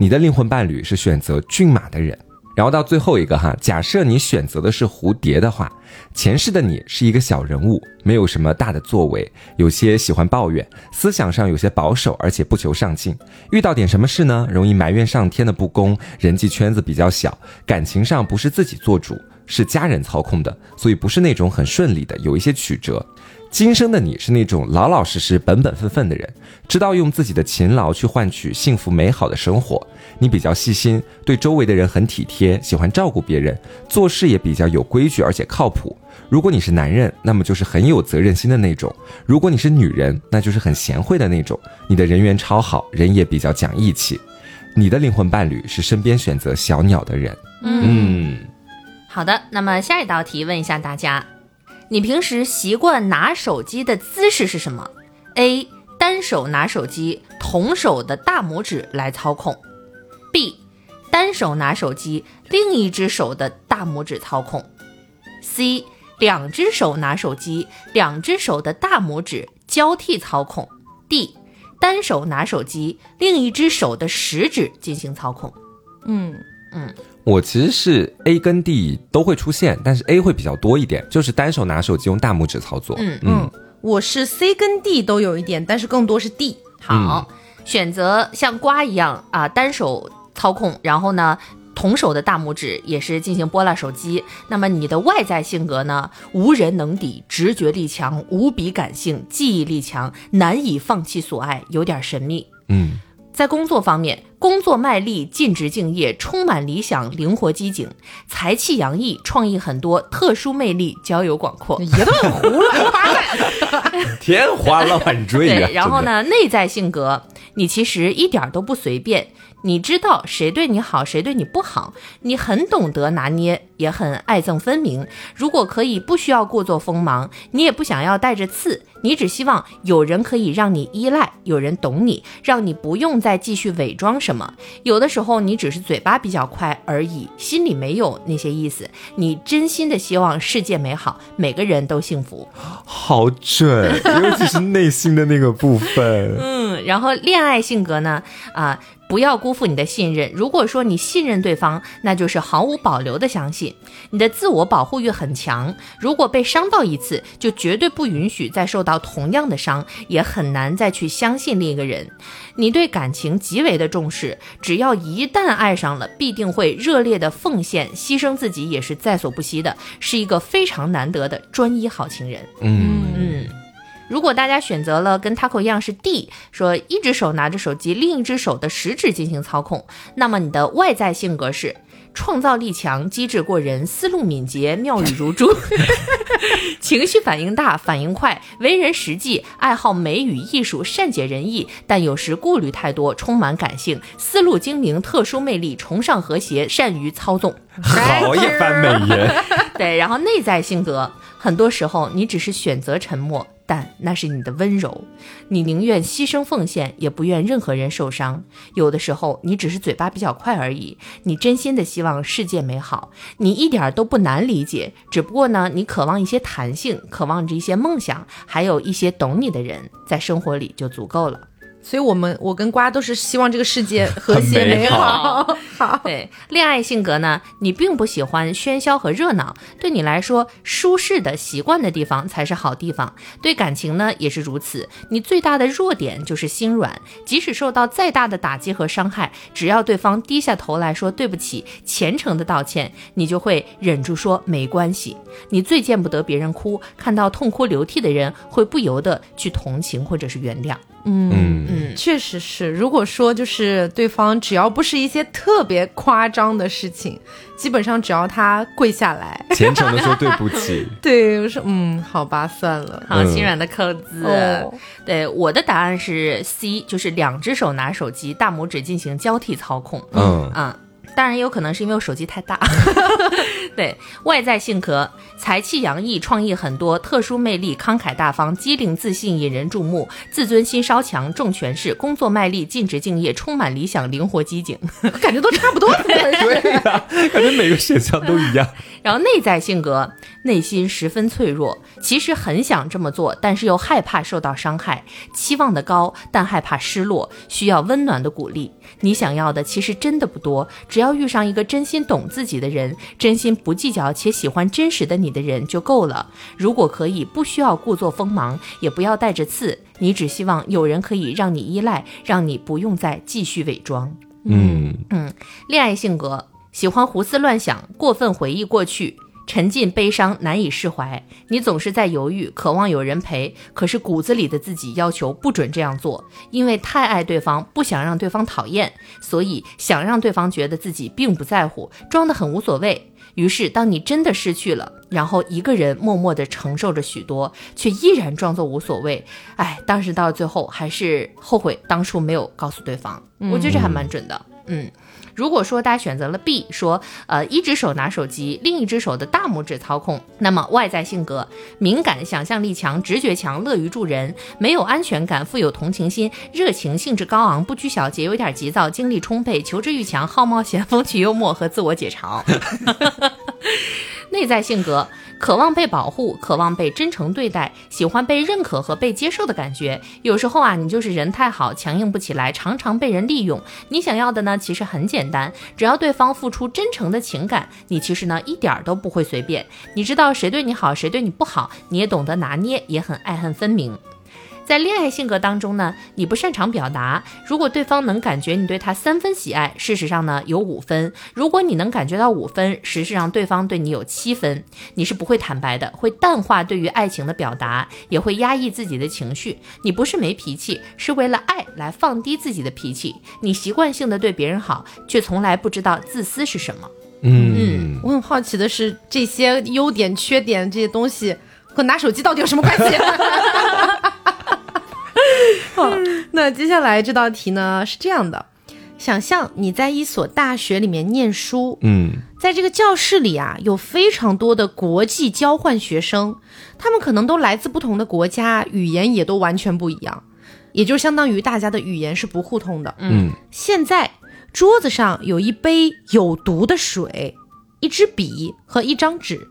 你的灵魂伴侣是选择骏马的人。然后到最后一个哈，假设你选择的是蝴蝶的话，前世的你是一个小人物，没有什么大的作为，有些喜欢抱怨，思想上有些保守，而且不求上进。遇到点什么事呢，容易埋怨上天的不公，人际圈子比较小，感情上不是自己做主，是家人操控的，所以不是那种很顺利的，有一些曲折。今生的你是那种老老实实、本本分分的人，知道用自己的勤劳去换取幸福美好的生活。你比较细心，对周围的人很体贴，喜欢照顾别人，做事也比较有规矩，而且靠谱。如果你是男人，那么就是很有责任心的那种；如果你是女人，那就是很贤惠的那种。你的人缘超好，人也比较讲义气。你的灵魂伴侣是身边选择小鸟的人。嗯，好的，那么下一道题问一下大家，你平时习惯拿手机的姿势是什么？A. 单手拿手机，同手的大拇指来操控；B. 单手拿手机，另一只手的大拇指操控；C. 两只手拿手机，两只手的大拇指交替操控；D. 单手拿手机，另一只手的食指进行操控。嗯，我其实是 A 跟 D 都会出现，但是 A 会比较多一点，就是单手拿手机用大拇指操作。嗯嗯，我是 C 跟 D 都有一点，但是更多是 D。好，选择像瓜一样啊，单手操控，然后呢，同手的大拇指也是进行拨拉手机。那么你的外在性格呢，无人能敌，直觉力强，无比感性，记忆力强，难以放弃所爱，有点神秘。嗯，在工作方面，工作卖力、尽职敬业，充满理想，灵活机警，才气洋溢，创意很多，特殊魅力，交友广阔。一顿胡乱夸赞。天花乱坠呀、对，然后呢，内在性格，你其实一点儿都不随便，你知道谁对你好，谁对你不好，你很懂得拿捏，也很爱憎分明。如果可以，不需要故作锋芒，你也不想要带着刺，你只希望有人可以让你依赖，有人懂你，让你不用再继续伪装什么。有的时候，你只是嘴巴比较快而已，心里没有那些意思。你真心的希望世界美好，每个人都幸福。好准，尤其是内心的那个部分。嗯，然后恋爱性格呢，啊、不要辜负你的信任。如果说你信任对方，那就是毫无保留的相信。你的自我保护欲很强，如果被伤到一次，就绝对不允许再受到同样的伤，也很难再去相信另一个人。你对感情极为的重视，只要一旦爱上了，必定会热烈的奉献，牺牲自己也是在所不惜的，是一个非常难得的专一好情人。嗯，嗯，如果大家选择了跟 Taco 一样是 D，说一只手拿着手机，另一只手的食指进行操控，那么你的外在性格是创造力强、机智过人、思路敏捷、妙语如珠，情绪反应大、反应快、为人实际、爱好美与艺术、善解人意，但有时顾虑太多、充满感性、思路精明、特殊魅力、崇尚和谐、善于操纵。好一番美言。对，然后内在性格，很多时候你只是选择沉默，但那是你的温柔，你宁愿牺牲奉献，也不愿任何人受伤。有的时候你只是嘴巴比较快而已，你真心的希望世界美好，你一点都不难理解，只不过呢，你渴望一些弹性，渴望着一些梦想，还有一些懂你的人，在生活里就足够了。所以我们我跟瓜都是希望这个世界和谐美好。好，对恋爱性格呢，你并不喜欢喧嚣和热闹，对你来说，舒适的习惯的地方才是好地方。对感情呢也是如此，你最大的弱点就是心软，即使受到再大的打击和伤害，只要对方低下头来说对不起，虔诚的道歉，你就会忍住说没关系。你最见不得别人哭，看到痛哭流涕的人，会不由得去同情或者是原谅。嗯，嗯，确实是。如果说就是对方只要不是一些特别夸张的事情，基本上只要他跪下来，虔诚的说对不起。对我说嗯，好吧，算了。好，嗯心软的扣字。哦，对，我的答案是 C，就是两只手拿手机，大拇指进行交替操控。嗯嗯，当然也有可能是因为我手机太大。对外在性格，才气洋溢，创意很多，特殊魅力，慷慨大方，机灵自信，引人注目，自尊心稍强，重权势，工作卖力，尽职敬业，充满理想，灵活机警。感觉都差不多。对呀、感觉每个选项都一样。然后内在性格，内心十分脆弱，其实很想这么做，但是又害怕受到伤害，期望的高，但害怕失落，需要温暖的鼓励。你想要的其实真的不多，只要遇上一个真心懂自己的人，真心不计较且喜欢真实的你的人就够了。如果可以，不需要故作锋芒，也不要带着刺，你只希望有人可以让你依赖，让你不用再继续伪装。嗯嗯，恋爱性格，喜欢胡思乱想，过分回忆过去，沉浸悲伤，难以释怀。你总是在犹豫，渴望有人陪，可是骨子里的自己要求不准这样做，因为太爱对方，不想让对方讨厌，所以想让对方觉得自己并不在乎，装得很无所谓。于是，当你真的失去了，然后一个人默默地承受着许多，却依然装作无所谓。哎，当时到最后还是后悔当初没有告诉对方。我觉得这还蛮准的。嗯，如果说大家选择了 B，说呃一只手拿手机，另一只手的大拇指操控，那么外在性格敏感、想象力强、直觉强、乐于助人，没有安全感，富有同情心，热情、兴致高昂，不拘小节，有点急躁，精力充沛，求知欲强，好冒险，风趣幽默和自我解嘲。内在性格，渴望被保护，渴望被真诚对待，喜欢被认可和被接受的感觉。有时候啊，你就是人太好，强硬不起来，常常被人利用。你想要的呢，其实很简单，只要对方付出真诚的情感，你其实呢一点儿都不会随便。你知道谁对你好，谁对你不好，你也懂得拿捏，也很爱恨分明。在恋爱性格当中呢，你不擅长表达。如果对方能感觉你对他三分喜爱，事实上呢有五分；如果你能感觉到五分，实际上对方对你有七分。你是不会坦白的，会淡化对于爱情的表达，也会压抑自己的情绪。你不是没脾气，是为了爱来放低自己的脾气。你习惯性的对别人好，却从来不知道自私是什么。嗯，我很好奇的是，这些优点、缺点这些东西和拿手机到底有什么关系？好，那接下来这道题呢是这样的：想象你在一所大学里面念书，嗯，在这个教室里啊，有非常多的国际交换学生，他们可能都来自不同的国家，语言也都完全不一样，也就相当于大家的语言是不互通的。嗯，现在桌子上有一杯有毒的水，一支笔和一张纸。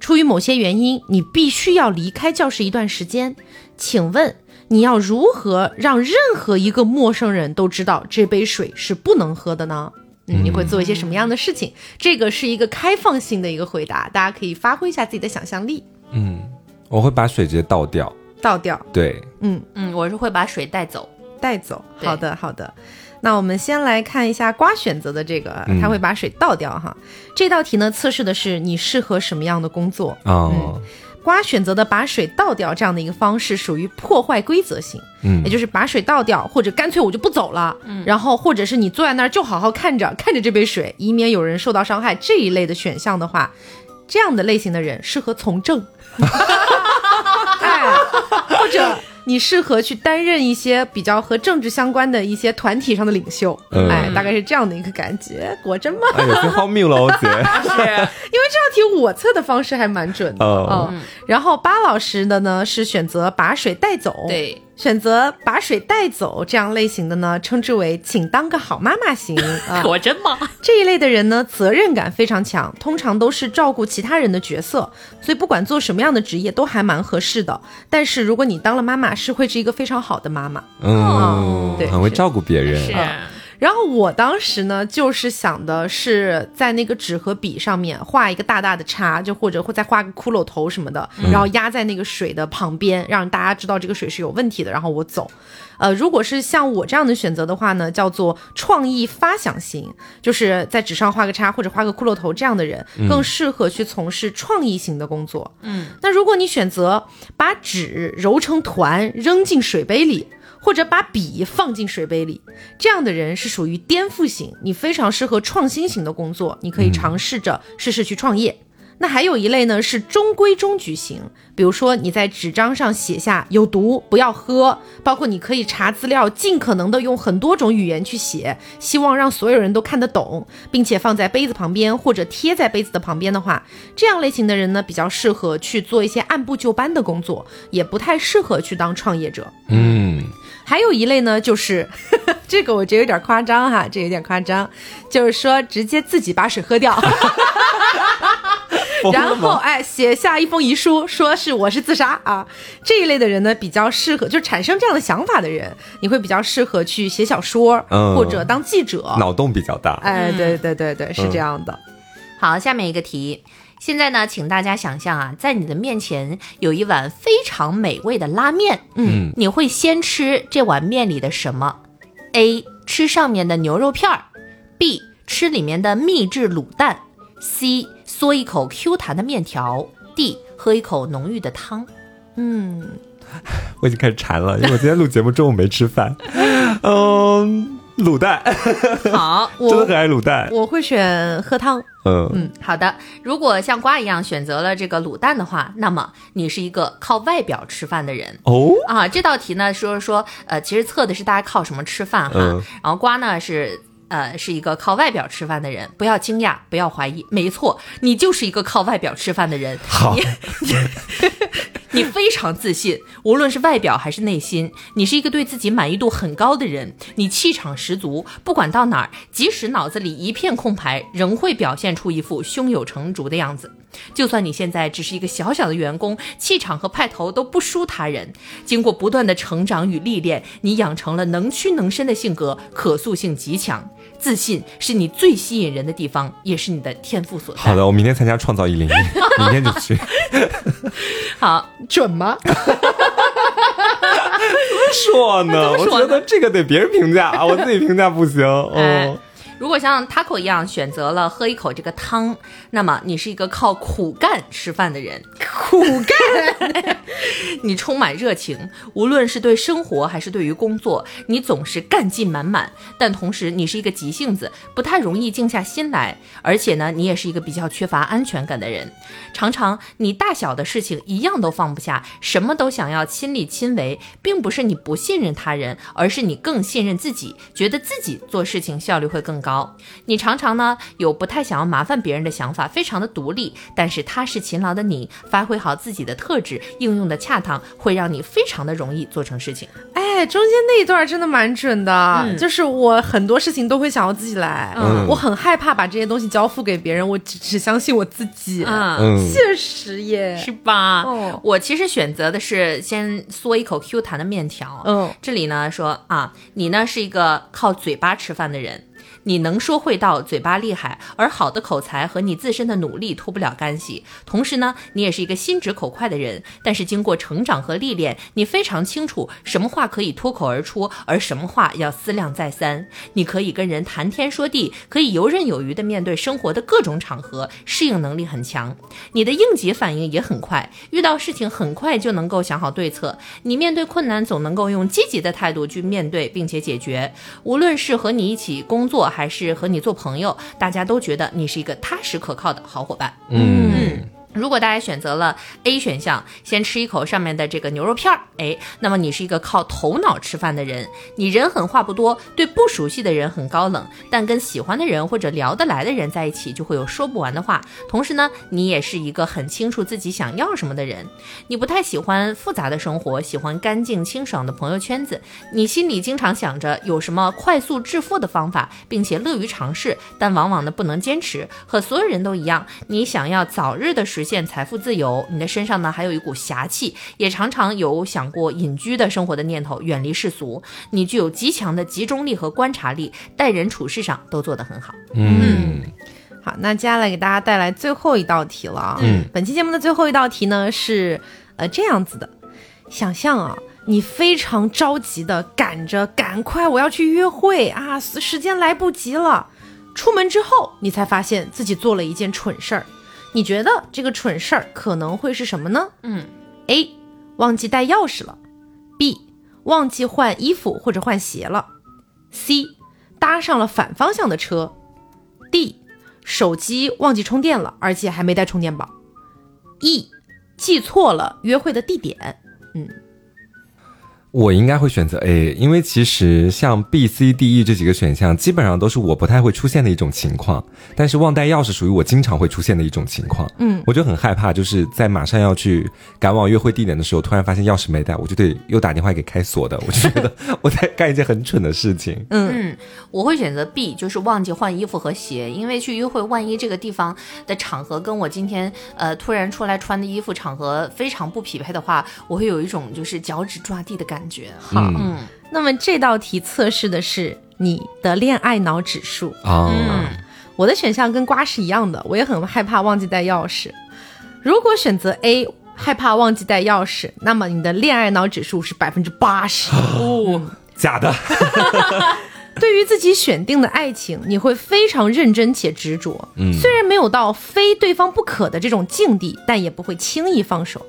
出于某些原因，你必须要离开教室一段时间。请问你要如何让任何一个陌生人都知道这杯水是不能喝的呢？嗯，你会做一些什么样的事情？这个是一个开放性的一个回答，大家可以发挥一下自己的想象力。嗯我会把水直接倒掉。倒掉，对，嗯嗯，我是会把水带走。带走。好的，好的。那我们先来看一下瓜选择的这个，嗯他会把水倒掉哈。这道题呢，测试的是你适合什么样的工作。哦，瓜选择的把水倒掉这样的一个方式属于破坏规则型，嗯。也就是把水倒掉，或者干脆我就不走了，嗯，然后或者是你坐在那儿就好好看着看着这杯水，以免有人受到伤害。这一类的选项的话，这样的类型的人适合从政，哎，或者你适合去担任一些比较和政治相关的一些团体上的领袖，嗯哎，大概是这样的一个感觉。果真吗？哎，呀，真好命了，我，姐。因为这道题我测的方式还蛮准的。哦嗯，然后巴老师的呢是选择把水带走，，对，选择把水带走这样类型的呢，称之为请当个好妈妈型 啊。我真妈？这一类的人呢，责任感非常强，通常都是照顾其他人的角色，所以不管做什么样的职业都还蛮合适的。但是如果你当了妈妈，是会是一个非常好的妈妈。嗯，对很会照顾别人。是，然后我当时呢，就是想的是在那个纸和笔上面画一个大大的叉，就或者会再画个骷髅头什么的，然后压在那个水的旁边，让大家知道这个水是有问题的，然后我走。呃，如果是像我这样的选择的话呢，叫做创意发想型，就是在纸上画个叉或者画个骷髅头这样的人，更适合去从事创意型的工作。嗯，那如果你选择把纸揉成团扔进水杯里，或者把笔放进水杯里，这样的人是属于颠覆型，你非常适合创新型的工作，你可以尝试着试试去创业。那还有一类呢是中规中矩型，比如说你在纸张上写下有毒不要喝，包括你可以查资料，尽可能的用很多种语言去写，希望让所有人都看得懂，并且放在杯子旁边或者贴在杯子的旁边的话，这样类型的人呢比较适合去做一些按部就班的工作，也不太适合去当创业者。嗯，还有一类呢，就是 这个我觉得有点夸张哈，这有点夸张，就是说直接自己把水喝掉，然后哎写下一封遗书，说是我是自杀啊。这一类的人呢，比较适合，就产生这样的想法的人，你会比较适合去写小说、嗯或者当记者。脑洞比较大。哎，对对对对，是这样的。好，下面一个题。现在呢，请大家想象啊，在你的面前有一碗非常美味的拉面，嗯，你会先吃这碗面里的什么？A. 吃上面的牛肉片儿，B. 吃里面的秘制卤蛋，C. 嗦一口 Q 弹的面条，D. 喝一口浓郁的汤。嗯，我已经开始馋了，因为我今天录节目中午没吃饭。嗯，卤蛋，好，真的我很爱卤蛋。我会选喝汤。嗯嗯好的，如果像瓜一样选择了这个卤蛋的话，那么你是一个靠外表吃饭的人。哦，啊，这道题呢说说，呃，其实测的是大家靠什么吃饭哈。嗯然后瓜呢是。呃，是一个靠外表吃饭的人，不要惊讶，不要怀疑，没错，你就是一个靠外表吃饭的人。好，你非常自信，无论是外表还是内心，你是一个对自己满意度很高的人，你气场十足，不管到哪儿，即使脑子里一片空白，仍会表现出一副胸有成竹的样子。就算你现在只是一个小小的员工，气场和派头都不输他人。经过不断的成长与历练，你养成了能屈能伸的性格，可塑性极强。自信是你最吸引人的地方，也是你的天赋所在。好的，我明天参加创造一零一，明天就去。好，准吗？说呢？我说呢觉得这个得别人评价啊，我自己评价不行。哎哦，如果像 Taco 一样选择了喝一口这个汤，那么你是一个靠苦干吃饭的人。苦干。你充满热情，无论是对生活还是对于工作，你总是干劲满满。但同时，你是一个急性子，不太容易静下心来。而且呢，你也是一个比较缺乏安全感的人。常常你大小的事情一样都放不下，什么都想要亲力亲为，并不是你不信任他人，而是你更信任自己，觉得自己做事情效率会更高。你常常呢有不太想要麻烦别人的想法，非常的独立，但是踏实勤劳的你，发挥好自己的特质，应用的恰当，会让你非常的容易做成事情。哎，中间那一段真的蛮准的，嗯就是我很多事情都会想要自己来，嗯我很害怕把这些东西交付给别人，我只只相信我自己，嗯，嗯，确实耶，是吧？哦我其实选择的是先嗦一口 Q 弹的面条。嗯这里呢说啊，你呢是一个靠嘴巴吃饭的人。你能说会道，嘴巴厉害，而好的口才和你自身的努力脱不了干系。同时呢，你也是一个心直口快的人，但是经过成长和历练，你非常清楚什么话可以脱口而出，而什么话要思量再三。你可以跟人谈天说地，可以游刃有余地面对生活的各种场合，适应能力很强。你的应急反应也很快，遇到事情很快就能够想好对策。你面对困难总能够用积极的态度去面对，并且解决。无论是和你一起工作，还是和你做朋友，大家都觉得你是一个踏实可靠的好伙伴。嗯如果大家选择了 A 选项，先吃一口上面的这个牛肉片儿，哎，那么你是一个靠头脑吃饭的人，你人狠话不多，对不熟悉的人很高冷，但跟喜欢的人或者聊得来的人在一起，就会有说不完的话。同时呢，你也是一个很清楚自己想要什么的人，你不太喜欢复杂的生活，喜欢干净清爽的朋友圈子。你心里经常想着有什么快速致富的方法，并且乐于尝试，但往往呢不能坚持。和所有人都一样，你想要早日的实实现财富自由，你的身上呢还有一股侠气，也常常有想过隐居的生活的念头，远离世俗。你具有极强的集中力和观察力，待人处事上都做得很好。嗯好，那接下来给大家带来最后一道题了啊。嗯，本期节目的最后一道题呢是呃这样子的：想象啊，你非常着急的赶着，赶快我要去约会啊，时时间来不及了。出门之后，你才发现自己做了一件蠢事儿。你觉得这个蠢事儿可能会是什么呢？嗯，A 忘记带钥匙了，B 忘记换衣服或者换鞋了，C 搭上了反方向的车，D 手机忘记充电了，而且还没带充电宝，E 记错了约会的地点。我应该会选择 A，因为其实像 B、C、D、E 这几个选项，基本上都是我不太会出现的一种情况。但是忘带钥匙属于我经常会出现的一种情况。嗯，我就很害怕，就是在马上要去赶往约会地点的时候，突然发现钥匙没带，我就得又打电话给开锁的。我就觉得 我在干一件很蠢的事情。嗯嗯，我会选择 B，就是忘记换衣服和鞋，因为去约会，万一这个地方的场合跟我今天呃突然出来穿的衣服场合非常不匹配的话，我会有一种就是脚趾抓地的感觉。好，嗯那么这道题测试的是你的恋爱脑指数。啊，嗯我的选项跟瓜是一样的，我也很害怕忘记带钥匙。如果选择 A，害怕忘记带钥匙，那么你的恋爱脑指数是百分之八十。哦，假的。对于自己选定的爱情，你会非常认真且执着。嗯虽然没有到非对方不可的这种境地，但也不会轻易放手。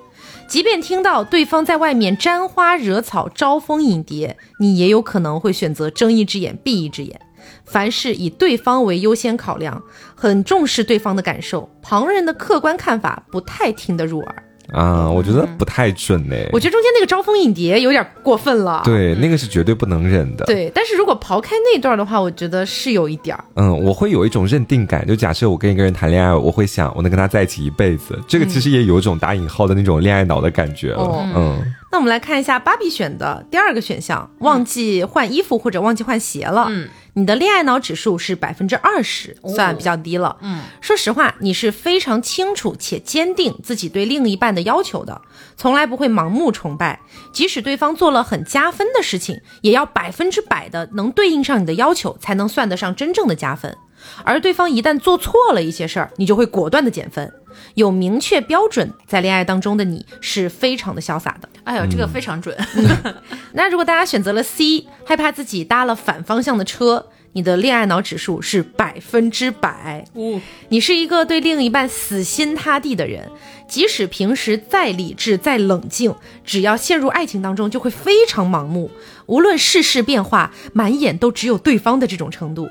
即便听到对方在外面沾花惹草、招蜂引蝶，你也有可能会选择睁一只眼闭一只眼。凡事以对方为优先考量，很重视对方的感受，旁人的客观看法不太听得入耳。啊，我觉得不太准呢。我觉得中间那个招蜂引蝶有点过分了。对，那个是绝对不能忍的。，对，但是如果刨开那段的话，我觉得是有一点儿。嗯，我会有一种认定感，就假设我跟一个人谈恋爱，我会想我能跟他在一起一辈子，这个其实也有一种打引号的那种恋爱脑的感觉了。哦嗯那我们来看一下芭比选的第二个选项，忘记换衣服或者忘记换鞋了。嗯，你的恋爱脑指数是百分之二十，哦算比较低了。嗯，说实话，你是非常清楚且坚定自己对另一半的要求的，从来不会盲目崇拜，即使对方做了很加分的事情，也要百分之百的能对应上你的要求，才能算得上真正的加分。而对方一旦做错了一些事儿，你就会果断的减分。有明确标准，在恋爱当中的你是非常的潇洒的。哎呦，这个非常准。那如果大家选择了 C，害怕自己搭了反方向的车，你的恋爱脑指数是百分之百。哦，你是一个对另一半死心塌地的人，即使平时再理智、再冷静，只要陷入爱情当中，就会非常盲目，无论世事变化，满眼都只有对方的这种程度。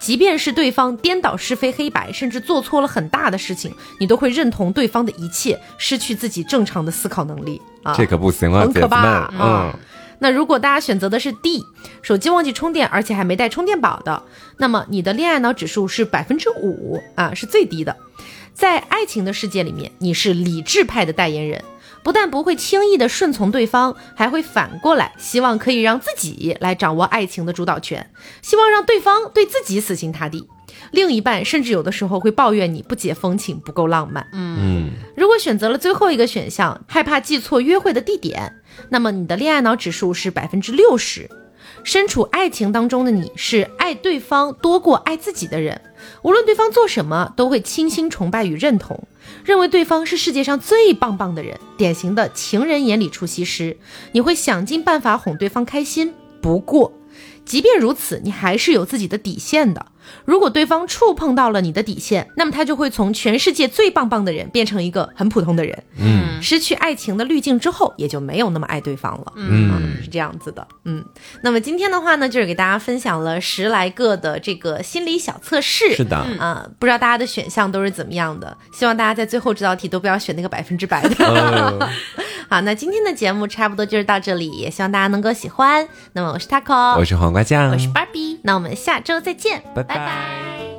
即便是对方颠倒是非黑白，甚至做错了很大的事情，你都会认同对方的一切，失去自己正常的思考能力啊！这可不行啊，很可怕。嗯啊，那如果大家选择的是 D，手机忘记充电，而且还没带充电宝的，那么你的恋爱脑指数是百分之五啊，是最低的。在爱情的世界里面，你是理智派的代言人，不但不会轻易的顺从对方，还会反过来希望可以让自己来掌握爱情的主导权，希望让对方对自己死心塌地。另一半甚至有的时候会抱怨你不解风情、不够浪漫。嗯如果选择了最后一个选项，害怕记错约会的地点，那么你的恋爱脑指数是百分之六十。身处爱情当中的你是爱对方多过爱自己的人，无论对方做什么，都会倾心崇拜与认同，认为对方是世界上最棒棒的人，典型的情人眼里出西施。你会想尽办法哄对方开心，不过，即便如此，你还是有自己的底线的。如果对方触碰到了你的底线，那么他就会从全世界最棒棒的人变成一个很普通的人。嗯失去爱情的滤镜之后，也就没有那么爱对方了。嗯，是这样子的，嗯，那么今天的话呢，就是给大家分享了十来个的这个心理小测试，是的，啊、不知道大家的选项都是怎么样的？希望大家在最后这道题都不要选那个百分之百的。呃 好，那今天的节目差不多就是到这里，也希望大家能够喜欢。那么我是 taco，我是黄瓜酱，我是 Barbie，。那我们下周再见，拜拜。拜